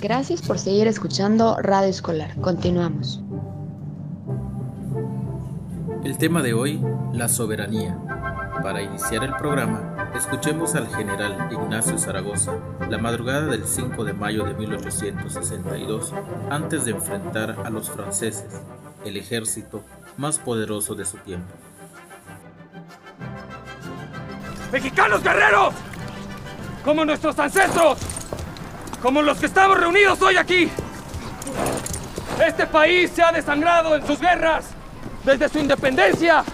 Gracias por seguir escuchando Radio Escolar. Continuamos. El tema de hoy, la soberanía. Para iniciar el programa, escuchemos al general Ignacio Zaragoza la madrugada del 5 de mayo de 1862, antes de enfrentar a los franceses, el ejército más poderoso de su tiempo. ¡Mexicanos guerreros! Como nuestros ancestros, como los que estamos reunidos hoy aquí. Este país se ha desangrado en sus guerras desde su independencia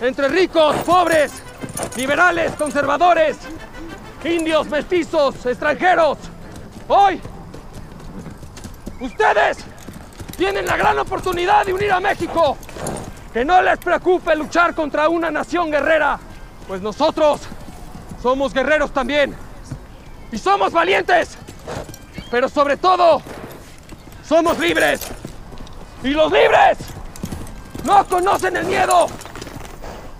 entre ricos, pobres, liberales, conservadores, indios, mestizos, extranjeros. Hoy, ustedes tienen la gran oportunidad de unir a México. Que no les preocupe luchar contra una nación guerrera, pues nosotros somos guerreros también. Y somos valientes. Pero sobre todo, somos libres. Y los libres no conocen el miedo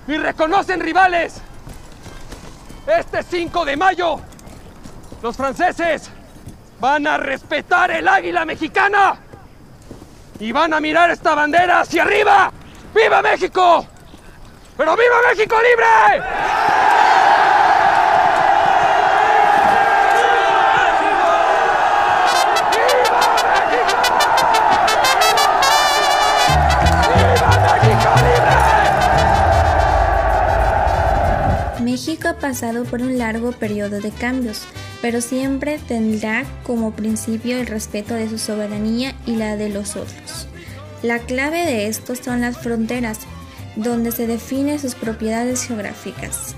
y reconocen rivales. Este 5 de mayo, los franceses van a respetar el águila mexicana y van a mirar esta bandera hacia arriba. ¡Viva México! ¡Pero viva México libre! Ha pasado por un largo periodo de cambios, pero siempre tendrá como principio el respeto de su soberanía y la de los otros. La clave de esto son las fronteras, donde se definen sus propiedades geográficas.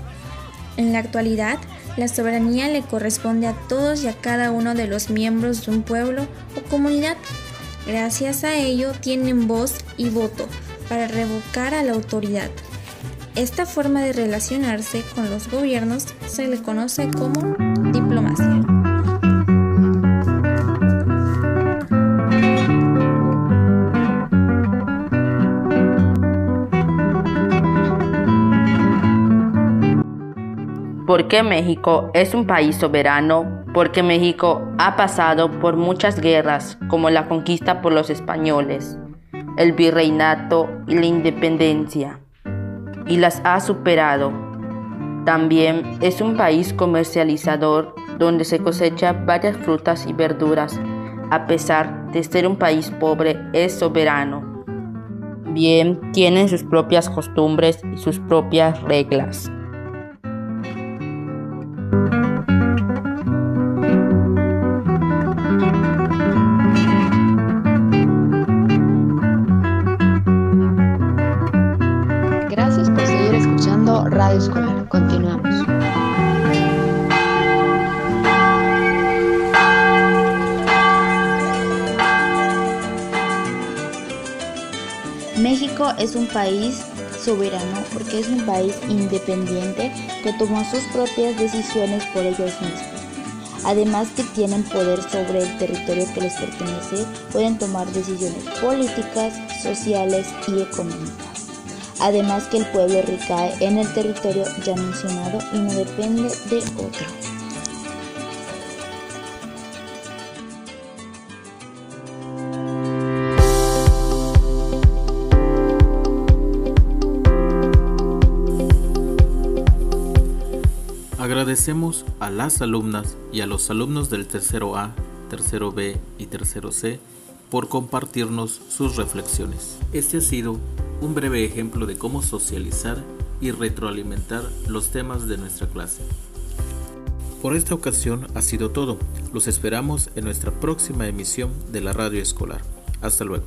En la actualidad, la soberanía le corresponde a todos y a cada uno de los miembros de un pueblo o comunidad. Gracias a ello tienen voz y voto para revocar a la autoridad. Esta forma de relacionarse con los gobiernos se le conoce como diplomacia. ¿Por qué México es un país soberano? Porque México ha pasado por muchas guerras, como la conquista por los españoles, el virreinato y la independencia y las ha superado. También es un país comercializador donde se cosecha varias frutas y verduras. A pesar de ser un país pobre, es soberano. Bien, tienen sus propias costumbres y sus propias reglas. Escolar. Continuamos. México es un país soberano porque es un país independiente que tomó sus propias decisiones por ellos mismos. Además que tienen poder sobre el territorio que les pertenece, pueden tomar decisiones políticas, sociales y económicas además que el pueblo recae en el territorio ya mencionado y no depende de otro. Agradecemos a las alumnas y a los alumnos del tercero A, tercero B y tercero C por compartirnos sus reflexiones. Este ha sido un breve ejemplo de cómo socializar y retroalimentar los temas de nuestra clase. Por esta ocasión ha sido todo. Los esperamos en nuestra próxima emisión de la radio escolar. Hasta luego.